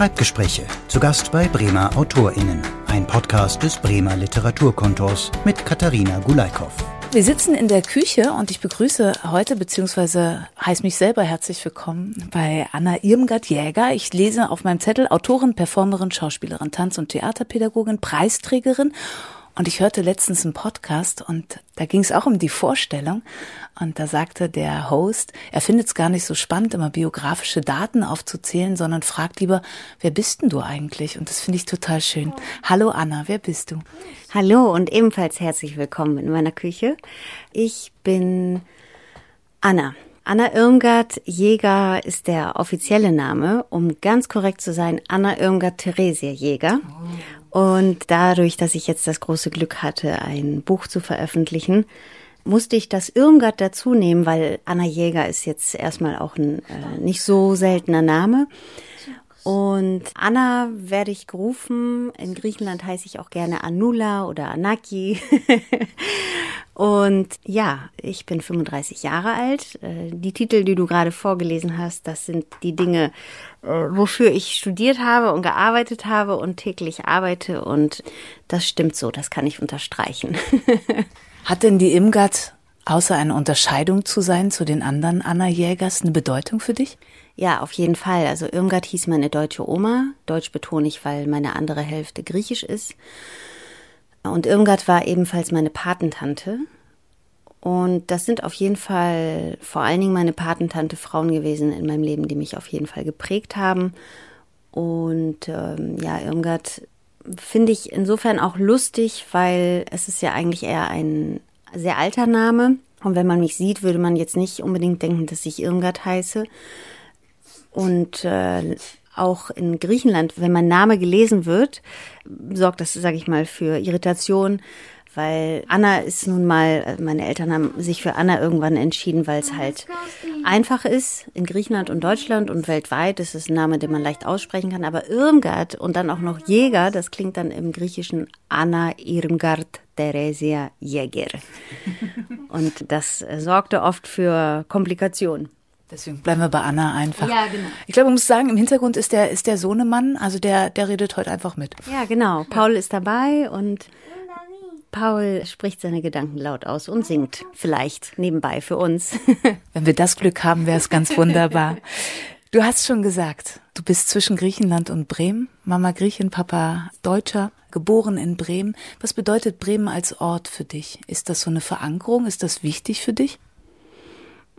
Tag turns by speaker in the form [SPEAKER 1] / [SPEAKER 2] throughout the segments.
[SPEAKER 1] Schreibgespräche zu Gast bei Bremer AutorInnen. Ein Podcast des Bremer Literaturkontors mit Katharina Gulaikow.
[SPEAKER 2] Wir sitzen in der Küche und ich begrüße heute beziehungsweise heiße mich selber herzlich willkommen bei Anna Irmgard-Jäger. Ich lese auf meinem Zettel Autorin, Performerin, Schauspielerin, Tanz- und Theaterpädagogin, Preisträgerin und ich hörte letztens einen Podcast und da ging es auch um die Vorstellung. Und da sagte der Host, er findet es gar nicht so spannend, immer biografische Daten aufzuzählen, sondern fragt lieber, wer bist denn du eigentlich? Und das finde ich total schön. Hallo Anna, wer bist du?
[SPEAKER 3] Hallo und ebenfalls herzlich willkommen in meiner Küche. Ich bin Anna. Anna Irmgard Jäger ist der offizielle Name. Um ganz korrekt zu sein, Anna Irmgard Theresia Jäger. Und dadurch, dass ich jetzt das große Glück hatte, ein Buch zu veröffentlichen, musste ich das Irmgard dazu nehmen, weil Anna Jäger ist jetzt erstmal auch ein äh, nicht so seltener Name. Und Anna werde ich gerufen. In Griechenland heiße ich auch gerne Anula oder Anaki. Und ja, ich bin 35 Jahre alt. Äh, die Titel, die du gerade vorgelesen hast, das sind die Dinge, äh, wofür ich studiert habe und gearbeitet habe und täglich arbeite. Und das stimmt so, das kann ich unterstreichen.
[SPEAKER 2] Hat denn die Imgard, außer eine Unterscheidung zu sein zu den anderen Anna Jägers, eine Bedeutung für dich?
[SPEAKER 3] Ja, auf jeden Fall. Also Irmgard hieß meine deutsche Oma. Deutsch betone ich, weil meine andere Hälfte griechisch ist. Und Irmgard war ebenfalls meine Patentante. Und das sind auf jeden Fall vor allen Dingen meine Patentante Frauen gewesen in meinem Leben, die mich auf jeden Fall geprägt haben. Und ähm, ja, Irmgard finde ich insofern auch lustig, weil es ist ja eigentlich eher ein sehr alter Name. Und wenn man mich sieht, würde man jetzt nicht unbedingt denken, dass ich Irmgard heiße. Und äh, auch in Griechenland, wenn mein Name gelesen wird, sorgt das, sage ich mal, für Irritation, weil Anna ist nun mal, äh, meine Eltern haben sich für Anna irgendwann entschieden, weil es halt einfach ist. In Griechenland und Deutschland und weltweit ist es ein Name, den man leicht aussprechen kann. Aber Irmgard und dann auch noch Jäger, das klingt dann im Griechischen Anna Irmgard Theresia Jäger. Und das sorgte oft für Komplikationen.
[SPEAKER 2] Deswegen bleiben wir bei Anna einfach.
[SPEAKER 3] Ja, genau.
[SPEAKER 2] Ich glaube, man muss sagen, im Hintergrund ist der, ist der Sohnemann, also der, der redet heute einfach mit.
[SPEAKER 3] Ja, genau. Paul ist dabei und Paul spricht seine Gedanken laut aus und singt vielleicht nebenbei für uns.
[SPEAKER 2] Wenn wir das Glück haben, wäre es ganz wunderbar. Du hast schon gesagt, du bist zwischen Griechenland und Bremen. Mama Griechin, Papa Deutscher, geboren in Bremen. Was bedeutet Bremen als Ort für dich? Ist das so eine Verankerung? Ist das wichtig für dich?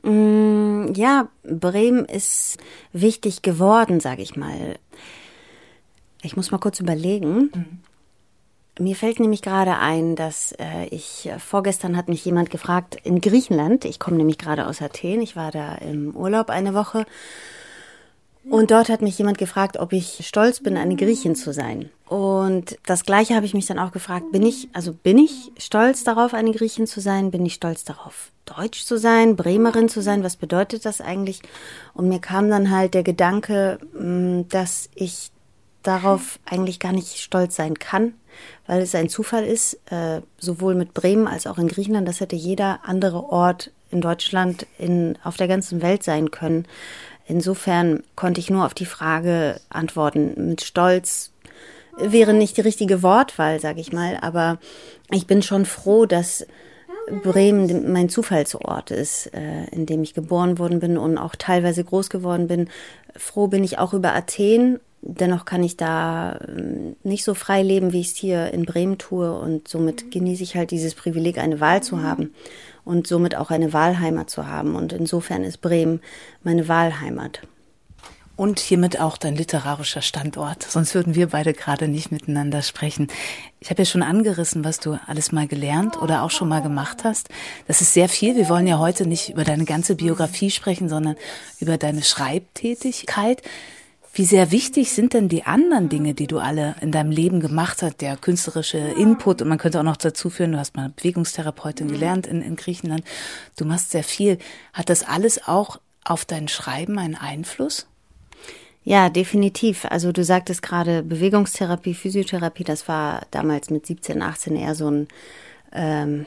[SPEAKER 3] Mm, ja, Bremen ist wichtig geworden, sage ich mal. Ich muss mal kurz überlegen. Mhm. Mir fällt nämlich gerade ein, dass äh, ich äh, vorgestern hat mich jemand gefragt in Griechenland. Ich komme nämlich gerade aus Athen. Ich war da im Urlaub eine Woche. Und dort hat mich jemand gefragt, ob ich stolz bin, eine Griechin zu sein. Und das Gleiche habe ich mich dann auch gefragt, bin ich, also bin ich stolz darauf, eine Griechin zu sein? Bin ich stolz darauf, Deutsch zu sein, Bremerin zu sein? Was bedeutet das eigentlich? Und mir kam dann halt der Gedanke, mm, dass ich darauf eigentlich gar nicht stolz sein kann, weil es ein Zufall ist, äh, sowohl mit Bremen als auch in Griechenland. Das hätte jeder andere Ort in Deutschland, in, auf der ganzen Welt sein können. Insofern konnte ich nur auf die Frage antworten. Mit Stolz wäre nicht die richtige Wortwahl, sage ich mal, aber ich bin schon froh, dass Bremen mein Zufallsort ist, äh, in dem ich geboren worden bin und auch teilweise groß geworden bin. Froh bin ich auch über Athen Dennoch kann ich da ähm, nicht so frei leben, wie ich es hier in Bremen tue. Und somit genieße ich halt dieses Privileg, eine Wahl zu haben und somit auch eine Wahlheimat zu haben. Und insofern ist Bremen meine Wahlheimat.
[SPEAKER 2] Und hiermit auch dein literarischer Standort. Sonst würden wir beide gerade nicht miteinander sprechen. Ich habe ja schon angerissen, was du alles mal gelernt oder auch schon mal gemacht hast. Das ist sehr viel. Wir wollen ja heute nicht über deine ganze Biografie sprechen, sondern über deine Schreibtätigkeit. Wie sehr wichtig sind denn die anderen Dinge, die du alle in deinem Leben gemacht hast, der künstlerische Input und man könnte auch noch dazu führen, du hast mal Bewegungstherapeutin gelernt in, in Griechenland, du machst sehr viel. Hat das alles auch auf dein Schreiben einen Einfluss?
[SPEAKER 3] Ja, definitiv. Also du sagtest gerade Bewegungstherapie, Physiotherapie, das war damals mit 17, 18 eher so ein ähm,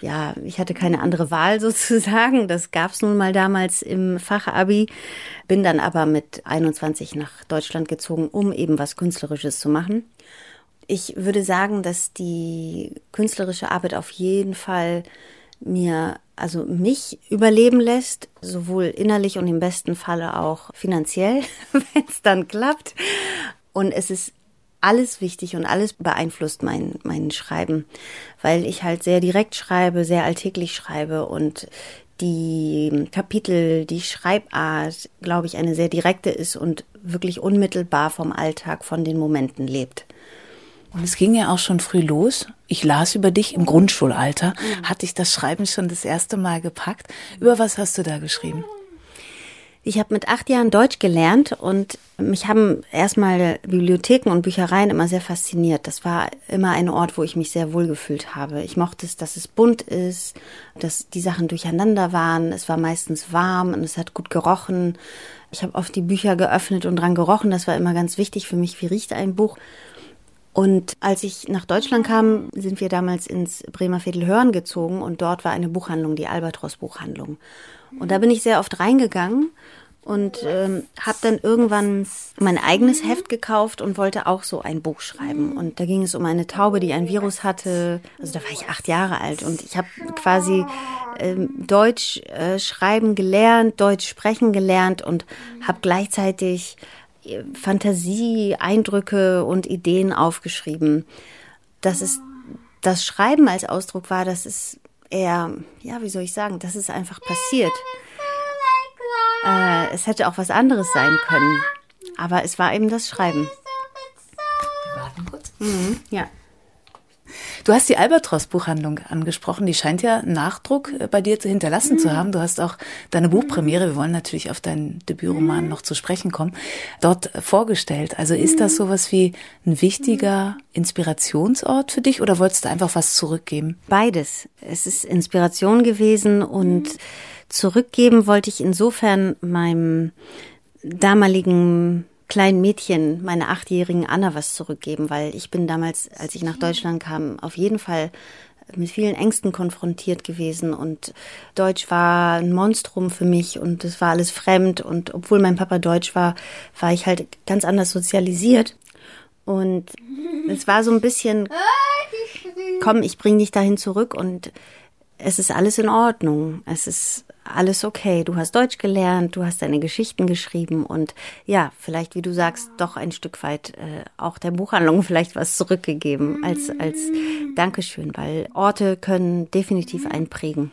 [SPEAKER 3] ja, ich hatte keine andere Wahl sozusagen. Das gab es nun mal damals im Fachabi. Bin dann aber mit 21 nach Deutschland gezogen, um eben was Künstlerisches zu machen. Ich würde sagen, dass die künstlerische Arbeit auf jeden Fall mir, also mich überleben lässt, sowohl innerlich und im besten Falle auch finanziell, wenn es dann klappt. Und es ist alles wichtig und alles beeinflusst mein, mein Schreiben, weil ich halt sehr direkt schreibe, sehr alltäglich schreibe und die Kapitel, die Schreibart, glaube ich, eine sehr direkte ist und wirklich unmittelbar vom Alltag, von den Momenten lebt.
[SPEAKER 2] Und es ging ja auch schon früh los. Ich las über dich im Grundschulalter. Mhm. Hatte ich das Schreiben schon das erste Mal gepackt. Über was hast du da geschrieben?
[SPEAKER 3] Ich habe mit acht Jahren Deutsch gelernt und mich haben erstmal Bibliotheken und Büchereien immer sehr fasziniert. Das war immer ein Ort, wo ich mich sehr wohl gefühlt habe. Ich mochte es, dass es bunt ist, dass die Sachen durcheinander waren. Es war meistens warm und es hat gut gerochen. Ich habe oft die Bücher geöffnet und dran gerochen. Das war immer ganz wichtig für mich. Wie riecht ein Buch? Und als ich nach Deutschland kam, sind wir damals ins Bremer Viertel Hörn gezogen und dort war eine Buchhandlung, die Albatros Buchhandlung. Und da bin ich sehr oft reingegangen und ähm, habe dann irgendwann mein eigenes Heft gekauft und wollte auch so ein Buch schreiben. Und da ging es um eine Taube, die ein Virus hatte. Also da war ich acht Jahre alt und ich habe quasi ähm, Deutsch äh, schreiben gelernt, Deutsch sprechen gelernt und habe gleichzeitig Fantasie, Eindrücke und Ideen aufgeschrieben. Dass es das Schreiben als Ausdruck war, das ist eher, ja, wie soll ich sagen, das ist einfach passiert. Äh, es hätte auch was anderes sein können. Aber es war eben das Schreiben.
[SPEAKER 2] Warten kurz. Mhm, ja. Du hast die Albatros-Buchhandlung angesprochen. Die scheint ja Nachdruck äh, bei dir zu hinterlassen zu haben. Du hast auch deine Buchpremiere, wir wollen natürlich auf deinen Debütroman noch zu sprechen kommen, dort vorgestellt. Also ist das sowas wie ein wichtiger Inspirationsort für dich oder wolltest du einfach was zurückgeben?
[SPEAKER 3] Beides. Es ist Inspiration gewesen und zurückgeben wollte ich insofern meinem damaligen kleinen Mädchen, meiner achtjährigen Anna, was zurückgeben, weil ich bin damals, als ich nach Deutschland kam, auf jeden Fall mit vielen Ängsten konfrontiert gewesen und Deutsch war ein Monstrum für mich und es war alles fremd und obwohl mein Papa Deutsch war, war ich halt ganz anders sozialisiert und es war so ein bisschen, komm, ich bring dich dahin zurück und es ist alles in Ordnung. Es ist alles okay. Du hast Deutsch gelernt, du hast deine Geschichten geschrieben und ja, vielleicht, wie du sagst, doch ein Stück weit äh, auch der Buchhandlung vielleicht was zurückgegeben als, als Dankeschön, weil Orte können definitiv einprägen.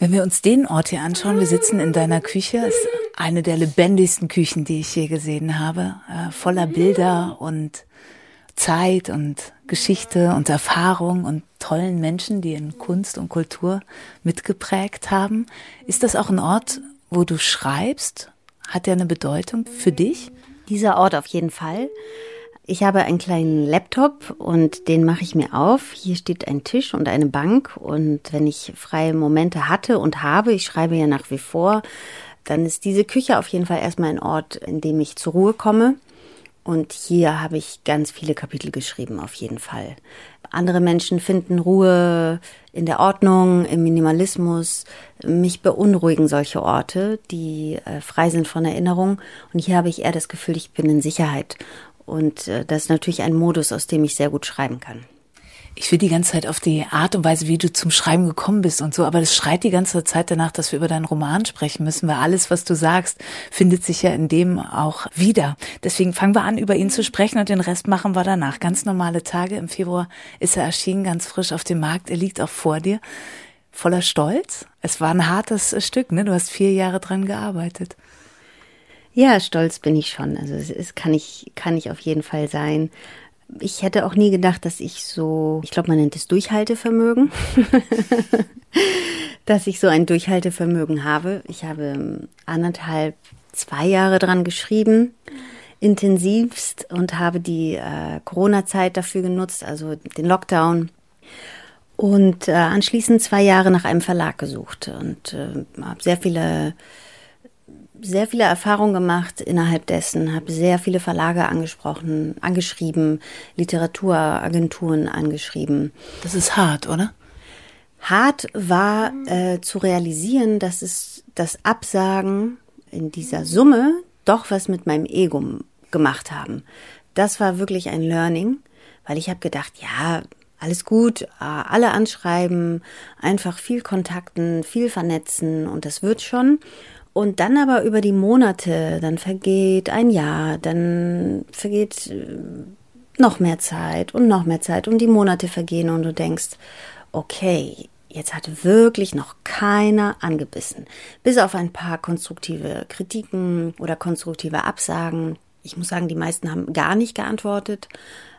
[SPEAKER 2] Wenn wir uns den Ort hier anschauen, wir sitzen in deiner Küche, ist eine der lebendigsten Küchen, die ich je gesehen habe, äh, voller Bilder und Zeit und Geschichte und Erfahrung und tollen Menschen, die in Kunst und Kultur mitgeprägt haben. Ist das auch ein Ort, wo du schreibst? Hat der eine Bedeutung für dich?
[SPEAKER 3] Dieser Ort auf jeden Fall. Ich habe einen kleinen Laptop und den mache ich mir auf. Hier steht ein Tisch und eine Bank und wenn ich freie Momente hatte und habe, ich schreibe ja nach wie vor, dann ist diese Küche auf jeden Fall erstmal ein Ort, in dem ich zur Ruhe komme und hier habe ich ganz viele Kapitel geschrieben, auf jeden Fall. Andere Menschen finden Ruhe in der Ordnung, im Minimalismus. Mich beunruhigen solche Orte, die äh, frei sind von Erinnerung. Und hier habe ich eher das Gefühl, ich bin in Sicherheit. Und äh, das ist natürlich ein Modus, aus dem ich sehr gut schreiben kann
[SPEAKER 2] ich will die ganze Zeit auf die Art und Weise, wie du zum Schreiben gekommen bist und so, aber das schreit die ganze Zeit danach, dass wir über deinen Roman sprechen müssen, weil alles, was du sagst, findet sich ja in dem auch wieder. Deswegen fangen wir an, über ihn zu sprechen und den Rest machen wir danach. Ganz normale Tage. Im Februar ist er erschienen, ganz frisch auf dem Markt. Er liegt auch vor dir. Voller Stolz. Es war ein hartes Stück, ne? Du hast vier Jahre dran gearbeitet.
[SPEAKER 3] Ja, stolz bin ich schon. Also es kann ich, kann ich auf jeden Fall sein. Ich hätte auch nie gedacht, dass ich so, ich glaube, man nennt es Durchhaltevermögen, dass ich so ein Durchhaltevermögen habe. Ich habe anderthalb, zwei Jahre dran geschrieben, intensivst und habe die äh, Corona-Zeit dafür genutzt, also den Lockdown. Und äh, anschließend zwei Jahre nach einem Verlag gesucht und äh, habe sehr viele sehr viele Erfahrungen gemacht innerhalb dessen, habe sehr viele Verlage angesprochen, angeschrieben, Literaturagenturen angeschrieben.
[SPEAKER 2] Das ist hart, oder?
[SPEAKER 3] Hart war äh, zu realisieren, dass es das Absagen in dieser Summe doch was mit meinem Ego gemacht haben. Das war wirklich ein Learning, weil ich habe gedacht, ja, alles gut, alle anschreiben, einfach viel kontakten, viel vernetzen und das wird schon. Und dann aber über die Monate, dann vergeht ein Jahr, dann vergeht äh, noch mehr Zeit und noch mehr Zeit und die Monate vergehen und du denkst, okay, jetzt hat wirklich noch keiner angebissen. Bis auf ein paar konstruktive Kritiken oder konstruktive Absagen. Ich muss sagen, die meisten haben gar nicht geantwortet.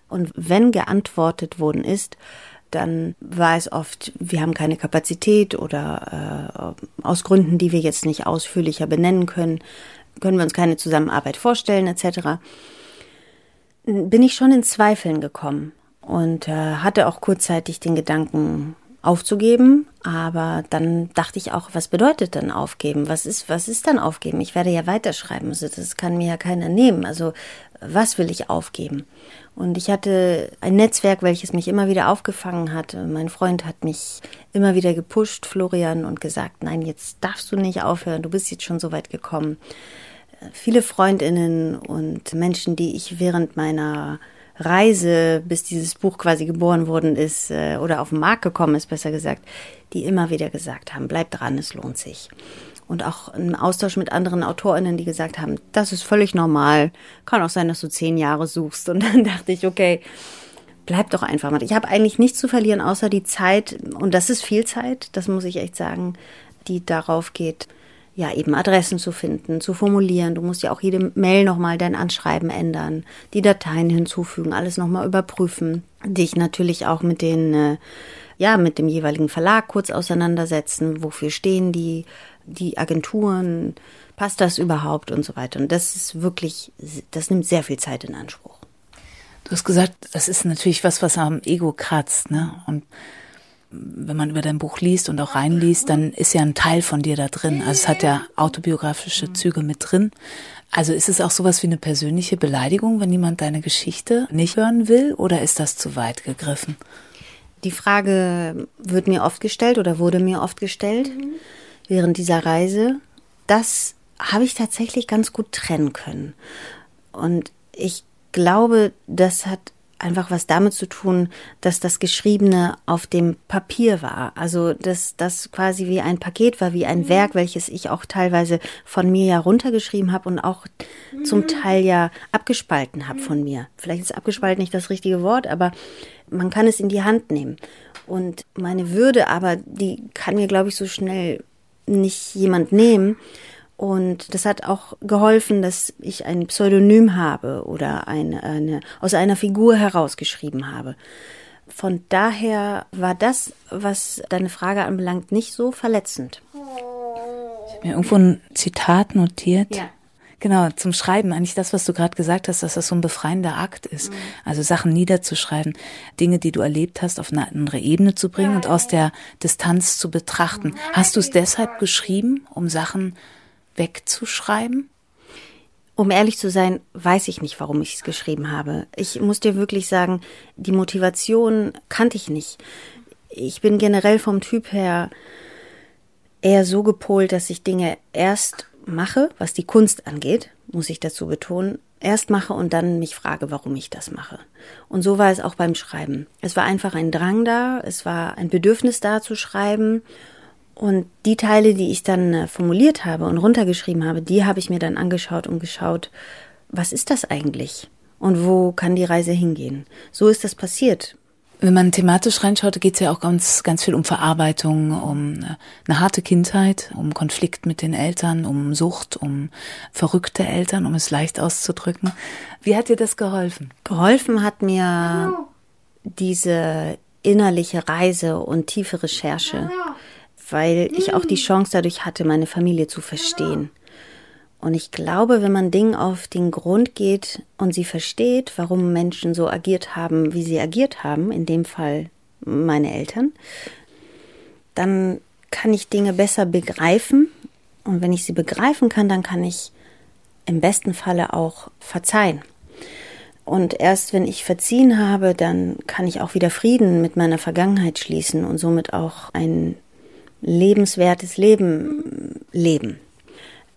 [SPEAKER 3] Und wenn geantwortet worden ist, dann war es oft, wir haben keine Kapazität oder äh, aus Gründen, die wir jetzt nicht ausführlicher benennen können, können wir uns keine Zusammenarbeit vorstellen etc. Bin ich schon in Zweifeln gekommen und äh, hatte auch kurzzeitig den Gedanken aufzugeben, aber dann dachte ich auch, was bedeutet denn aufgeben? Was ist was ist dann aufgeben? Ich werde ja weiterschreiben, also das kann mir ja keiner nehmen. Also was will ich aufgeben? Und ich hatte ein Netzwerk, welches mich immer wieder aufgefangen hat. Mein Freund hat mich immer wieder gepusht, Florian, und gesagt, nein, jetzt darfst du nicht aufhören, du bist jetzt schon so weit gekommen. Viele Freundinnen und Menschen, die ich während meiner Reise, bis dieses Buch quasi geboren worden ist äh, oder auf den Markt gekommen ist, besser gesagt, die immer wieder gesagt haben, bleib dran, es lohnt sich und auch im Austausch mit anderen AutorInnen, die gesagt haben, das ist völlig normal. Kann auch sein, dass du zehn Jahre suchst. Und dann dachte ich, okay, bleib doch einfach mal. Ich habe eigentlich nichts zu verlieren, außer die Zeit. Und das ist viel Zeit, das muss ich echt sagen, die darauf geht, ja, eben Adressen zu finden, zu formulieren. Du musst ja auch jede Mail nochmal dein Anschreiben ändern, die Dateien hinzufügen, alles nochmal überprüfen. Dich natürlich auch mit den, äh, ja, mit dem jeweiligen Verlag kurz auseinandersetzen. Wofür stehen die? die Agenturen, passt das überhaupt und so weiter. Und das ist wirklich, das nimmt sehr viel Zeit in Anspruch.
[SPEAKER 2] Du hast gesagt, das ist natürlich was, was am Ego kratzt, ne? Und wenn man über dein Buch liest und auch reinliest, dann ist ja ein Teil von dir da drin. Also es hat ja autobiografische Züge mit drin. Also ist es auch sowas wie eine persönliche Beleidigung, wenn jemand deine Geschichte nicht hören will, oder ist das zu weit gegriffen?
[SPEAKER 3] Die Frage wird mir oft gestellt oder wurde mir oft gestellt. Mhm während dieser Reise, das habe ich tatsächlich ganz gut trennen können. Und ich glaube, das hat einfach was damit zu tun, dass das Geschriebene auf dem Papier war. Also dass das quasi wie ein Paket war, wie ein mhm. Werk, welches ich auch teilweise von mir ja runtergeschrieben habe und auch mhm. zum Teil ja abgespalten habe von mir. Vielleicht ist abgespalten nicht das richtige Wort, aber man kann es in die Hand nehmen. Und meine Würde aber, die kann mir, glaube ich, so schnell nicht jemand nehmen. Und das hat auch geholfen, dass ich ein Pseudonym habe oder eine, eine aus einer Figur herausgeschrieben habe. Von daher war das, was deine Frage anbelangt, nicht so verletzend.
[SPEAKER 2] Ich habe mir irgendwo ein Zitat notiert. Ja. Genau, zum Schreiben, eigentlich das, was du gerade gesagt hast, dass das so ein befreiender Akt ist. Mhm. Also Sachen niederzuschreiben, Dinge, die du erlebt hast, auf eine andere Ebene zu bringen und aus der Distanz zu betrachten. Hast du es deshalb geschrieben, um Sachen wegzuschreiben?
[SPEAKER 3] Um ehrlich zu sein, weiß ich nicht, warum ich es geschrieben habe. Ich muss dir wirklich sagen, die Motivation kannte ich nicht. Ich bin generell vom Typ her eher so gepolt, dass ich Dinge erst mache, was die Kunst angeht, muss ich dazu betonen, erst mache und dann mich frage, warum ich das mache. Und so war es auch beim Schreiben. Es war einfach ein Drang da, es war ein Bedürfnis da zu schreiben. Und die Teile, die ich dann äh, formuliert habe und runtergeschrieben habe, die habe ich mir dann angeschaut und geschaut, was ist das eigentlich? Und wo kann die Reise hingehen? So ist das passiert.
[SPEAKER 2] Wenn man thematisch reinschaut, geht es ja auch ganz, ganz viel um Verarbeitung, um eine harte Kindheit, um Konflikt mit den Eltern, um Sucht, um verrückte Eltern, um es leicht auszudrücken. Wie hat dir das geholfen?
[SPEAKER 3] Geholfen hat mir diese innerliche Reise und tiefe Recherche, weil ich auch die Chance dadurch hatte, meine Familie zu verstehen. Und ich glaube, wenn man Dingen auf den Grund geht und sie versteht, warum Menschen so agiert haben, wie sie agiert haben, in dem Fall meine Eltern, dann kann ich Dinge besser begreifen Und wenn ich sie begreifen kann, dann kann ich im besten Falle auch verzeihen. Und erst wenn ich verziehen habe, dann kann ich auch wieder Frieden mit meiner Vergangenheit schließen und somit auch ein lebenswertes Leben leben.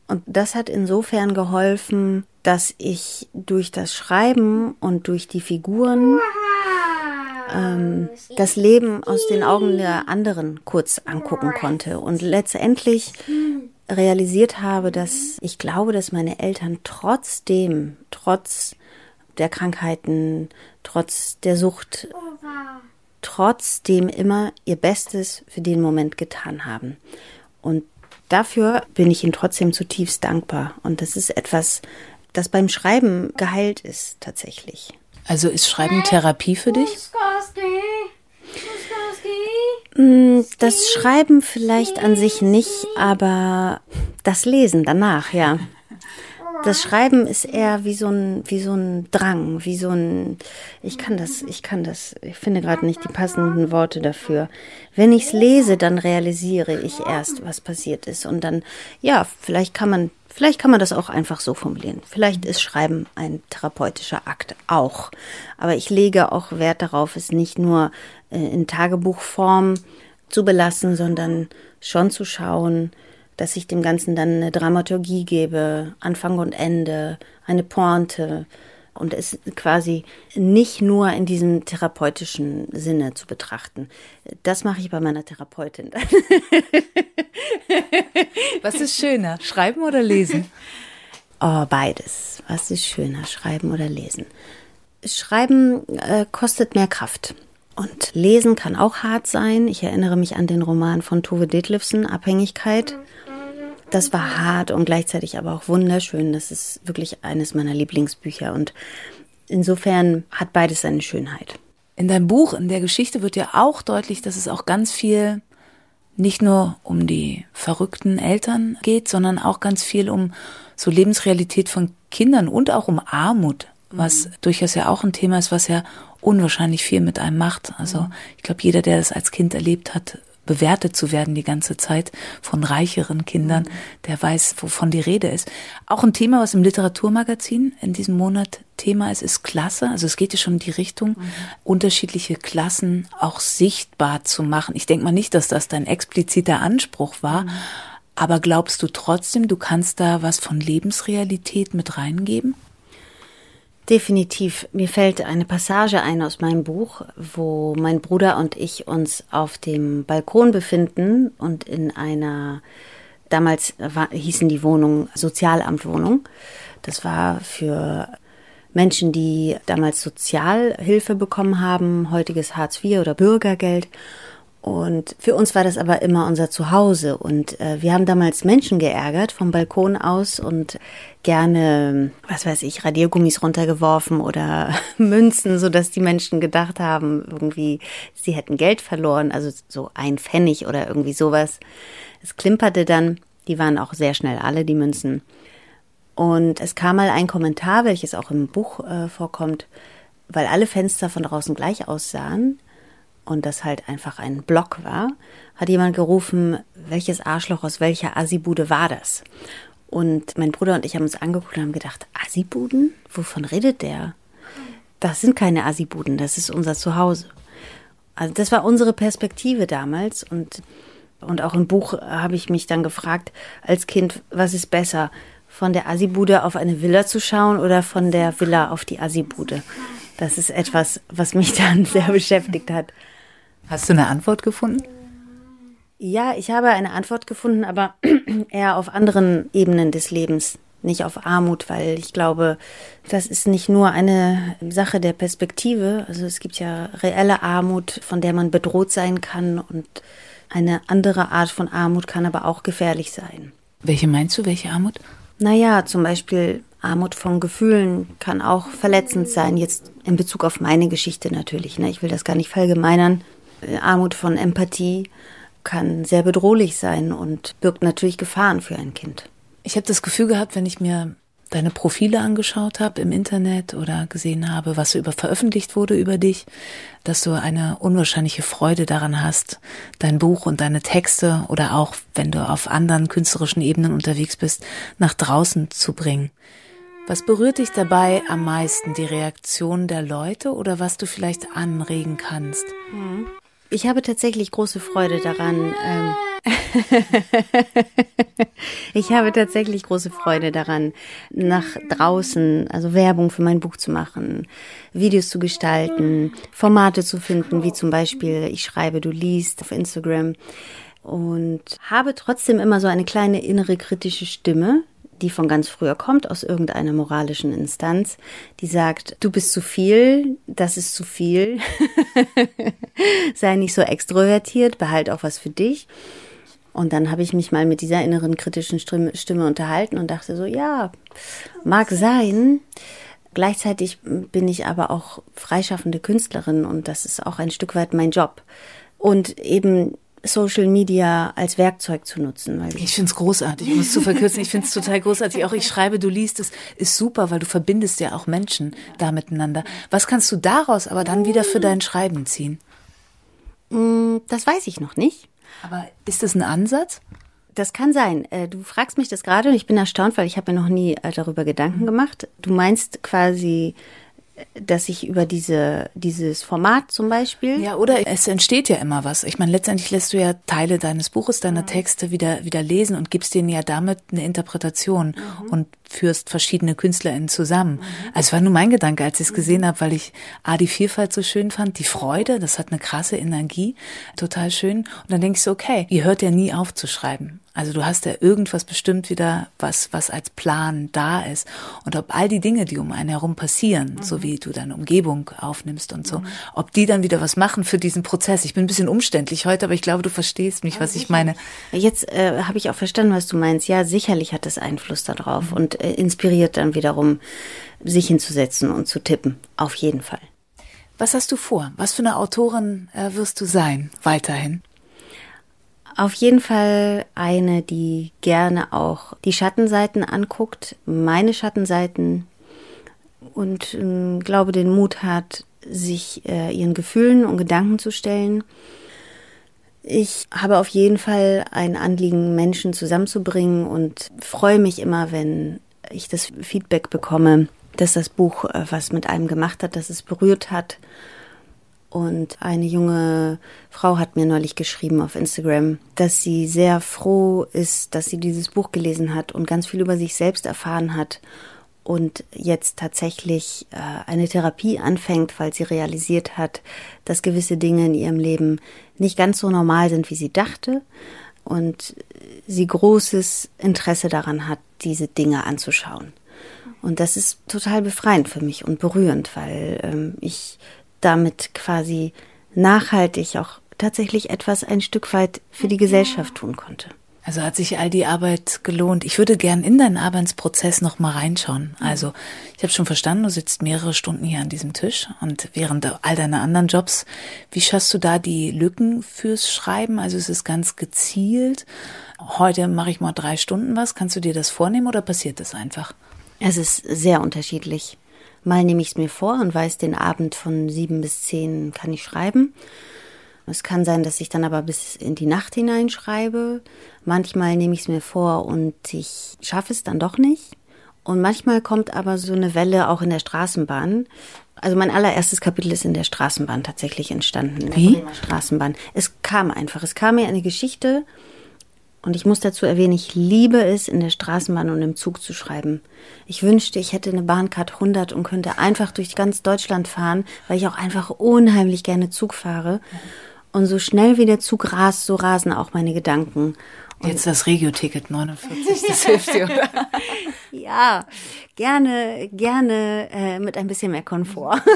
[SPEAKER 3] Und das hat insofern geholfen, dass ich durch das Schreiben und durch die Figuren ähm, das Leben aus den Augen der anderen kurz angucken konnte und letztendlich realisiert habe, dass ich glaube, dass meine Eltern trotzdem, trotz der Krankheiten, trotz der Sucht, trotzdem immer ihr Bestes für den Moment getan haben. Und dafür bin ich ihnen trotzdem zutiefst dankbar. Und das ist etwas, das beim Schreiben geheilt ist tatsächlich.
[SPEAKER 2] Also ist Schreiben Therapie für dich?
[SPEAKER 3] Mm, das Schreiben vielleicht an sich nicht, aber das Lesen danach, ja. Das Schreiben ist eher wie so ein, wie so ein Drang, wie so ein, ich kann das, ich kann das, ich finde gerade nicht die passenden Worte dafür. Wenn ich es lese, dann realisiere ich erst, was passiert ist. Und dann, ja, vielleicht kann man, vielleicht kann man das auch einfach so formulieren. Vielleicht ist Schreiben ein therapeutischer Akt auch. Aber ich lege auch Wert darauf, es nicht nur äh, in Tagebuchform zu belassen, sondern schon zu schauen, dass ich dem Ganzen dann eine Dramaturgie gebe, Anfang und Ende, eine Pointe und es quasi nicht nur in diesem therapeutischen Sinne zu betrachten. Das mache ich bei meiner Therapeutin.
[SPEAKER 2] Was ist schöner, schreiben oder lesen?
[SPEAKER 3] Oh, beides. Was ist schöner, schreiben oder lesen? Schreiben äh, kostet mehr Kraft. Und lesen kann auch hart sein. Ich erinnere mich an den Roman von Tove Detlefsen, Abhängigkeit. Das war hart und gleichzeitig aber auch wunderschön. Das ist wirklich eines meiner Lieblingsbücher und insofern hat beides seine Schönheit.
[SPEAKER 2] In deinem Buch, in der Geschichte wird ja auch deutlich, dass es auch ganz viel nicht nur um die verrückten Eltern geht, sondern auch ganz viel um so Lebensrealität von Kindern und auch um Armut, was mhm. durchaus ja auch ein Thema ist, was ja unwahrscheinlich viel mit einem macht. Also mhm. ich glaube, jeder, der das als Kind erlebt hat, bewertet zu werden die ganze Zeit von reicheren Kindern, der weiß, wovon die Rede ist. Auch ein Thema, was im Literaturmagazin in diesem Monat Thema ist, ist Klasse. Also es geht ja schon in die Richtung, mhm. unterschiedliche Klassen auch sichtbar zu machen. Ich denke mal nicht, dass das dein expliziter Anspruch war, mhm. aber glaubst du trotzdem, du kannst da was von Lebensrealität mit reingeben?
[SPEAKER 3] Definitiv. Mir fällt eine Passage ein aus meinem Buch, wo mein Bruder und ich uns auf dem Balkon befinden und in einer, damals war, hießen die Wohnung Sozialamtwohnung. Das war für Menschen, die damals Sozialhilfe bekommen haben, heutiges Hartz IV oder Bürgergeld. Und für uns war das aber immer unser Zuhause. Und äh, wir haben damals Menschen geärgert vom Balkon aus und gerne, was weiß ich, Radiergummis runtergeworfen oder Münzen, so dass die Menschen gedacht haben, irgendwie, sie hätten Geld verloren, also so ein Pfennig oder irgendwie sowas. Es klimperte dann, die waren auch sehr schnell alle, die Münzen. Und es kam mal ein Kommentar, welches auch im Buch äh, vorkommt, weil alle Fenster von draußen gleich aussahen und das halt einfach ein Block war, hat jemand gerufen, welches Arschloch aus welcher Asibude war das? Und mein Bruder und ich haben uns angeguckt und haben gedacht, Asibuden? Wovon redet der? Das sind keine Asibuden, das ist unser Zuhause. Also das war unsere Perspektive damals und, und auch im Buch habe ich mich dann gefragt als Kind, was ist besser, von der Asibude auf eine Villa zu schauen oder von der Villa auf die Asibude? Das ist etwas, was mich dann sehr beschäftigt hat.
[SPEAKER 2] Hast du eine Antwort gefunden?
[SPEAKER 3] Ja, ich habe eine Antwort gefunden, aber eher auf anderen Ebenen des Lebens, nicht auf Armut, weil ich glaube, das ist nicht nur eine Sache der Perspektive. Also es gibt ja reelle Armut, von der man bedroht sein kann und eine andere Art von Armut kann aber auch gefährlich sein.
[SPEAKER 2] Welche meinst du, welche Armut?
[SPEAKER 3] Naja, zum Beispiel Armut von Gefühlen kann auch verletzend sein, jetzt in Bezug auf meine Geschichte natürlich. Ne? Ich will das gar nicht verallgemeinern. Armut von Empathie kann sehr bedrohlich sein und birgt natürlich Gefahren für ein Kind.
[SPEAKER 2] Ich habe das Gefühl gehabt, wenn ich mir deine Profile angeschaut habe im Internet oder gesehen habe, was über veröffentlicht wurde über dich, dass du eine unwahrscheinliche Freude daran hast, dein Buch und deine Texte oder auch, wenn du auf anderen künstlerischen Ebenen unterwegs bist, nach draußen zu bringen. Was berührt dich dabei am meisten? Die Reaktion der Leute oder was du vielleicht anregen kannst?
[SPEAKER 3] Ich habe tatsächlich große Freude daran. Ähm ich habe tatsächlich große Freude daran, nach draußen, also Werbung für mein Buch zu machen, Videos zu gestalten, Formate zu finden, wie zum Beispiel ich schreibe, du liest auf Instagram und habe trotzdem immer so eine kleine innere kritische Stimme, die von ganz früher kommt, aus irgendeiner moralischen Instanz, die sagt, du bist zu viel, das ist zu viel, sei nicht so extrovertiert, behalt auch was für dich. Und dann habe ich mich mal mit dieser inneren kritischen Stimme, unterhalten und dachte so, ja, mag sein. Gleichzeitig bin ich aber auch freischaffende Künstlerin und das ist auch ein Stück weit mein Job. Und eben Social Media als Werkzeug zu nutzen.
[SPEAKER 2] Weil ich finde es großartig, um es zu verkürzen. Ich finde es total großartig. Auch ich schreibe, du liest es, ist super, weil du verbindest ja auch Menschen da miteinander. Was kannst du daraus aber dann wieder für dein Schreiben ziehen?
[SPEAKER 3] Mm, das weiß ich noch nicht.
[SPEAKER 2] Aber ist das ein Ansatz?
[SPEAKER 3] Das kann sein. Äh, du fragst mich das gerade und ich bin erstaunt, weil ich habe mir noch nie äh, darüber Gedanken gemacht. Du meinst quasi dass ich über diese, dieses Format zum Beispiel.
[SPEAKER 2] Ja, oder es entsteht ja immer was. Ich meine, letztendlich lässt du ja Teile deines Buches, deiner Texte wieder, wieder lesen und gibst denen ja damit eine Interpretation mhm. und führst verschiedene KünstlerInnen zusammen. Mhm. Also es war nur mein Gedanke, als ich es gesehen habe, weil ich A, die Vielfalt so schön fand, die Freude, das hat eine krasse Energie, total schön. Und dann denke ich so, okay, ihr hört ja nie auf zu schreiben. Also du hast ja irgendwas bestimmt wieder, was, was als Plan da ist. Und ob all die Dinge, die um einen herum passieren, mhm. so wie du deine Umgebung aufnimmst und so, mhm. ob die dann wieder was machen für diesen Prozess. Ich bin ein bisschen umständlich heute, aber ich glaube, du verstehst mich, was ich meine.
[SPEAKER 3] Jetzt äh, habe ich auch verstanden, was du meinst. Ja, sicherlich hat das Einfluss darauf mhm. und inspiriert dann wiederum, sich hinzusetzen und zu tippen. Auf jeden Fall.
[SPEAKER 2] Was hast du vor? Was für eine Autorin äh, wirst du sein weiterhin?
[SPEAKER 3] Auf jeden Fall eine, die gerne auch die Schattenseiten anguckt, meine Schattenseiten und äh, glaube, den Mut hat, sich äh, ihren Gefühlen und Gedanken zu stellen. Ich habe auf jeden Fall ein Anliegen, Menschen zusammenzubringen und freue mich immer, wenn ich das Feedback bekomme, dass das Buch äh, was mit einem gemacht hat, dass es berührt hat. Und eine junge Frau hat mir neulich geschrieben auf Instagram, dass sie sehr froh ist, dass sie dieses Buch gelesen hat und ganz viel über sich selbst erfahren hat und jetzt tatsächlich äh, eine Therapie anfängt, weil sie realisiert hat, dass gewisse Dinge in ihrem Leben nicht ganz so normal sind, wie sie dachte und sie großes Interesse daran hat, diese Dinge anzuschauen. Und das ist total befreiend für mich und berührend, weil ähm, ich damit quasi nachhaltig auch tatsächlich etwas ein Stück weit für die Gesellschaft tun konnte.
[SPEAKER 2] Also hat sich all die Arbeit gelohnt. Ich würde gern in deinen Arbeitsprozess noch mal reinschauen. Also ich habe schon verstanden, du sitzt mehrere Stunden hier an diesem Tisch und während all deiner anderen Jobs, wie schaffst du da die Lücken fürs Schreiben? Also ist es ganz gezielt. Heute mache ich mal drei Stunden was. Kannst du dir das vornehmen oder passiert das einfach?
[SPEAKER 3] Es ist sehr unterschiedlich. Mal nehme ich es mir vor und weiß, den Abend von sieben bis zehn kann ich schreiben. Es kann sein, dass ich dann aber bis in die Nacht hineinschreibe. Manchmal nehme ich es mir vor und ich schaffe es dann doch nicht. Und manchmal kommt aber so eine Welle auch in der Straßenbahn. Also mein allererstes Kapitel ist in der Straßenbahn tatsächlich entstanden. In der
[SPEAKER 2] Wie?
[SPEAKER 3] Straßenbahn. Es kam einfach. Es kam mir eine Geschichte und ich muss dazu erwähnen, ich liebe es, in der Straßenbahn und im Zug zu schreiben. Ich wünschte, ich hätte eine Bahncard 100 und könnte einfach durch ganz Deutschland fahren, weil ich auch einfach unheimlich gerne Zug fahre. Und so schnell wie der Zug rast, so rasen auch meine Gedanken.
[SPEAKER 2] Und Jetzt das Regio-Ticket 49, das hilft dir, oder?
[SPEAKER 3] ja, gerne, gerne äh, mit ein bisschen mehr Komfort.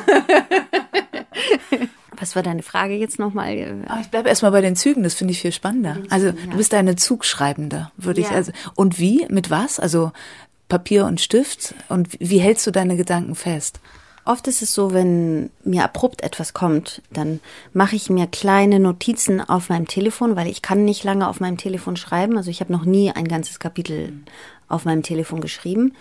[SPEAKER 3] Was war deine Frage jetzt nochmal?
[SPEAKER 2] Aber ich bleibe erstmal bei den Zügen, das finde ich viel spannender. Also du bist eine Zugschreibende, würde ja. ich also. Und wie? Mit was? Also Papier und Stift? Und wie hältst du deine Gedanken fest?
[SPEAKER 3] Oft ist es so, wenn mir abrupt etwas kommt, dann mache ich mir kleine Notizen auf meinem Telefon, weil ich kann nicht lange auf meinem Telefon schreiben. Also ich habe noch nie ein ganzes Kapitel auf meinem Telefon geschrieben.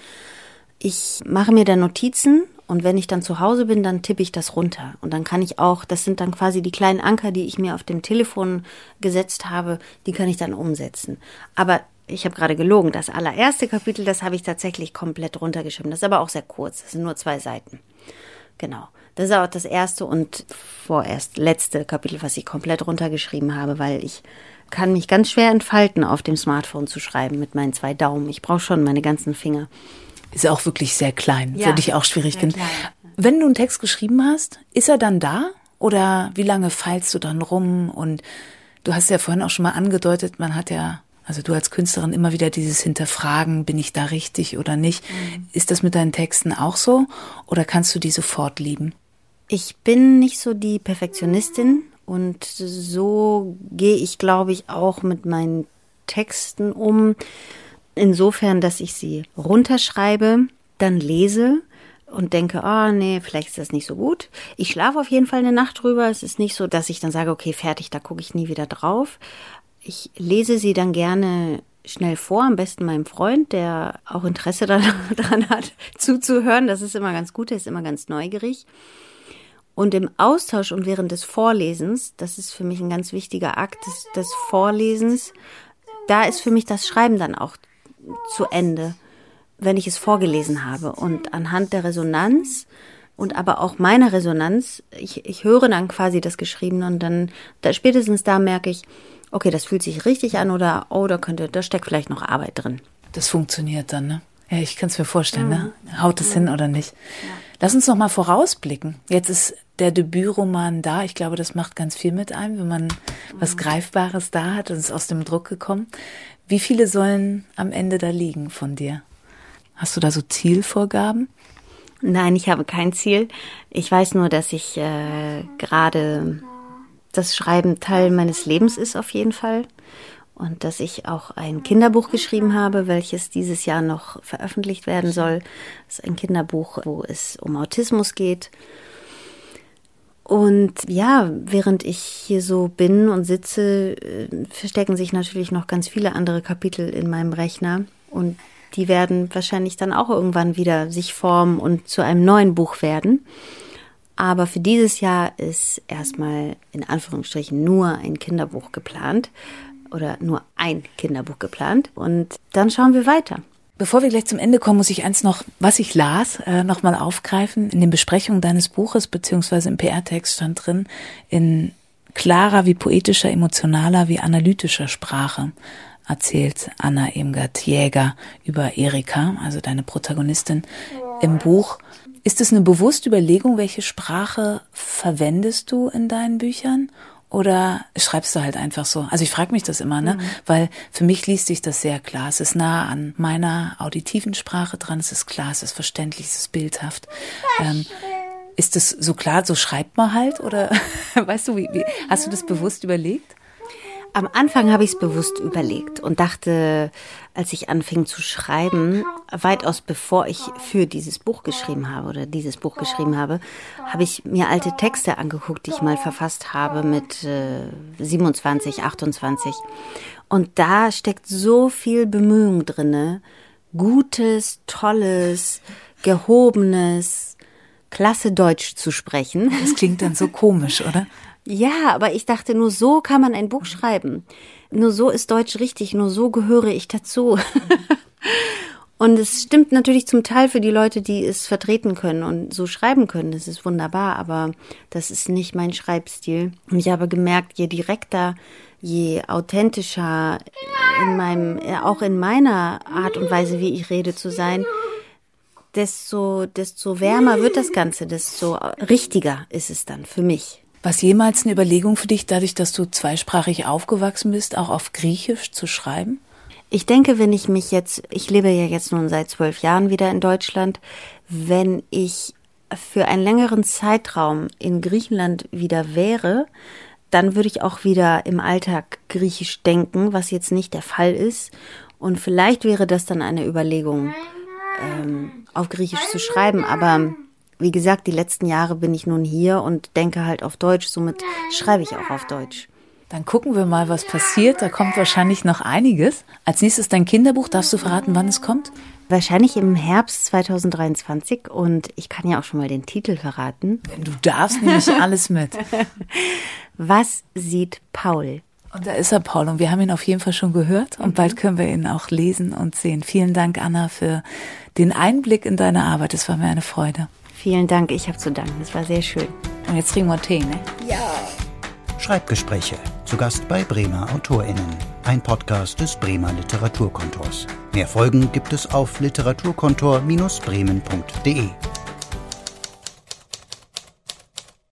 [SPEAKER 3] Ich mache mir da Notizen und wenn ich dann zu Hause bin, dann tippe ich das runter. Und dann kann ich auch, das sind dann quasi die kleinen Anker, die ich mir auf dem Telefon gesetzt habe, die kann ich dann umsetzen. Aber ich habe gerade gelogen, das allererste Kapitel, das habe ich tatsächlich komplett runtergeschrieben. Das ist aber auch sehr kurz, das sind nur zwei Seiten. Genau. Das ist auch das erste und vorerst letzte Kapitel, was ich komplett runtergeschrieben habe, weil ich kann mich ganz schwer entfalten, auf dem Smartphone zu schreiben mit meinen zwei Daumen. Ich brauche schon meine ganzen Finger.
[SPEAKER 2] Ist auch wirklich sehr klein, ja, würde ich auch schwierig finden. Wenn du einen Text geschrieben hast, ist er dann da? Oder wie lange feilst du dann rum? Und du hast ja vorhin auch schon mal angedeutet, man hat ja also du als Künstlerin immer wieder dieses Hinterfragen, bin ich da richtig oder nicht. Mhm. Ist das mit deinen Texten auch so oder kannst du die sofort lieben?
[SPEAKER 3] Ich bin nicht so die Perfektionistin und so gehe ich, glaube ich, auch mit meinen Texten um. Insofern, dass ich sie runterschreibe, dann lese und denke, ah, oh, nee, vielleicht ist das nicht so gut. Ich schlafe auf jeden Fall eine Nacht drüber. Es ist nicht so, dass ich dann sage, okay, fertig, da gucke ich nie wieder drauf. Ich lese sie dann gerne schnell vor, am besten meinem Freund, der auch Interesse daran hat, zuzuhören. Das ist immer ganz gut, der ist immer ganz neugierig. Und im Austausch und während des Vorlesens, das ist für mich ein ganz wichtiger Akt des, des Vorlesens, da ist für mich das Schreiben dann auch zu Ende, wenn ich es vorgelesen habe. Und anhand der Resonanz und aber auch meiner Resonanz, ich, ich höre dann quasi das Geschriebene und dann, da spätestens da merke ich, okay, das fühlt sich richtig an oder oh, da könnte, da steckt vielleicht noch Arbeit drin.
[SPEAKER 2] Das funktioniert dann, ne? Ja, ich kann es mir vorstellen, ne? mhm. ne? Haut es mhm. hin oder nicht? Ja. Lass uns noch mal vorausblicken. Jetzt ist der Debütroman da. Ich glaube, das macht ganz viel mit einem, wenn man mhm. was Greifbares da hat und ist aus dem Druck gekommen. Wie viele sollen am Ende da liegen von dir? Hast du da so Zielvorgaben?
[SPEAKER 3] Nein, ich habe kein Ziel. Ich weiß nur, dass ich äh, gerade das Schreiben Teil meines Lebens ist auf jeden Fall und dass ich auch ein Kinderbuch geschrieben habe, welches dieses Jahr noch veröffentlicht werden soll. Das ist ein Kinderbuch, wo es um Autismus geht. Und ja, während ich hier so bin und sitze, äh, verstecken sich natürlich noch ganz viele andere Kapitel in meinem Rechner und die werden wahrscheinlich dann auch irgendwann wieder sich formen und zu einem neuen Buch werden. Aber für dieses Jahr ist erstmal in Anführungsstrichen nur ein Kinderbuch geplant oder nur ein Kinderbuch geplant. Und dann schauen wir weiter.
[SPEAKER 2] Bevor wir gleich zum Ende kommen, muss ich eins noch, was ich las, äh, nochmal aufgreifen. In den Besprechungen deines Buches, beziehungsweise im PR-Text stand drin, in klarer wie poetischer, emotionaler wie analytischer Sprache erzählt Anna Irmgard Jäger über Erika, also deine Protagonistin im Buch. Ist es eine bewusste Überlegung, welche Sprache verwendest du in deinen Büchern? Oder schreibst du halt einfach so? Also ich frage mich das immer, ne? Mhm. Weil für mich liest sich das sehr klar. Es ist nah an meiner auditiven Sprache dran. Es ist klar, es ist verständlich, es ist bildhaft. Ähm, ist das so klar, so schreibt man halt? Oder weißt du, wie, wie hast du das bewusst überlegt?
[SPEAKER 3] Am Anfang habe ich es bewusst überlegt und dachte, als ich anfing zu schreiben, weitaus bevor ich für dieses Buch geschrieben habe oder dieses Buch geschrieben habe, habe ich mir alte Texte angeguckt, die ich mal verfasst habe mit äh, 27, 28. Und da steckt so viel Bemühung drinne, Gutes, Tolles, Gehobenes, klasse Deutsch zu sprechen.
[SPEAKER 2] Das klingt dann so komisch, oder?
[SPEAKER 3] Ja, aber ich dachte, nur so kann man ein Buch schreiben. Nur so ist Deutsch richtig, nur so gehöre ich dazu. und es stimmt natürlich zum Teil für die Leute, die es vertreten können und so schreiben können. Das ist wunderbar, aber das ist nicht mein Schreibstil. Und ich habe gemerkt, je direkter, je authentischer in meinem, auch in meiner Art und Weise, wie ich rede, zu sein, desto, desto wärmer wird das Ganze, desto richtiger ist es dann für mich.
[SPEAKER 2] War es jemals eine Überlegung für dich, dadurch, dass du zweisprachig aufgewachsen bist, auch auf Griechisch zu schreiben?
[SPEAKER 3] Ich denke, wenn ich mich jetzt, ich lebe ja jetzt nun seit zwölf Jahren wieder in Deutschland, wenn ich für einen längeren Zeitraum in Griechenland wieder wäre, dann würde ich auch wieder im Alltag Griechisch denken, was jetzt nicht der Fall ist. Und vielleicht wäre das dann eine Überlegung, ähm, auf Griechisch zu schreiben. Aber wie gesagt, die letzten Jahre bin ich nun hier und denke halt auf Deutsch, somit schreibe ich auch auf Deutsch.
[SPEAKER 2] Dann gucken wir mal, was passiert. Da kommt wahrscheinlich noch einiges. Als nächstes dein Kinderbuch. Darfst du verraten, wann es kommt?
[SPEAKER 3] Wahrscheinlich im Herbst 2023 und ich kann ja auch schon mal den Titel verraten.
[SPEAKER 2] Du darfst nämlich alles mit.
[SPEAKER 3] Was sieht Paul?
[SPEAKER 2] Und da ist er, Paul, und wir haben ihn auf jeden Fall schon gehört und bald können wir ihn auch lesen und sehen. Vielen Dank, Anna, für den Einblick in deine Arbeit. Es war mir eine Freude.
[SPEAKER 3] Vielen Dank, ich habe zu danken. Es war sehr schön.
[SPEAKER 2] Und jetzt trinken wir Tee, ne?
[SPEAKER 1] Schreibgespräche. Zu Gast bei Bremer AutorInnen. Ein Podcast des Bremer Literaturkontors. Mehr Folgen gibt es auf literaturkontor-bremen.de.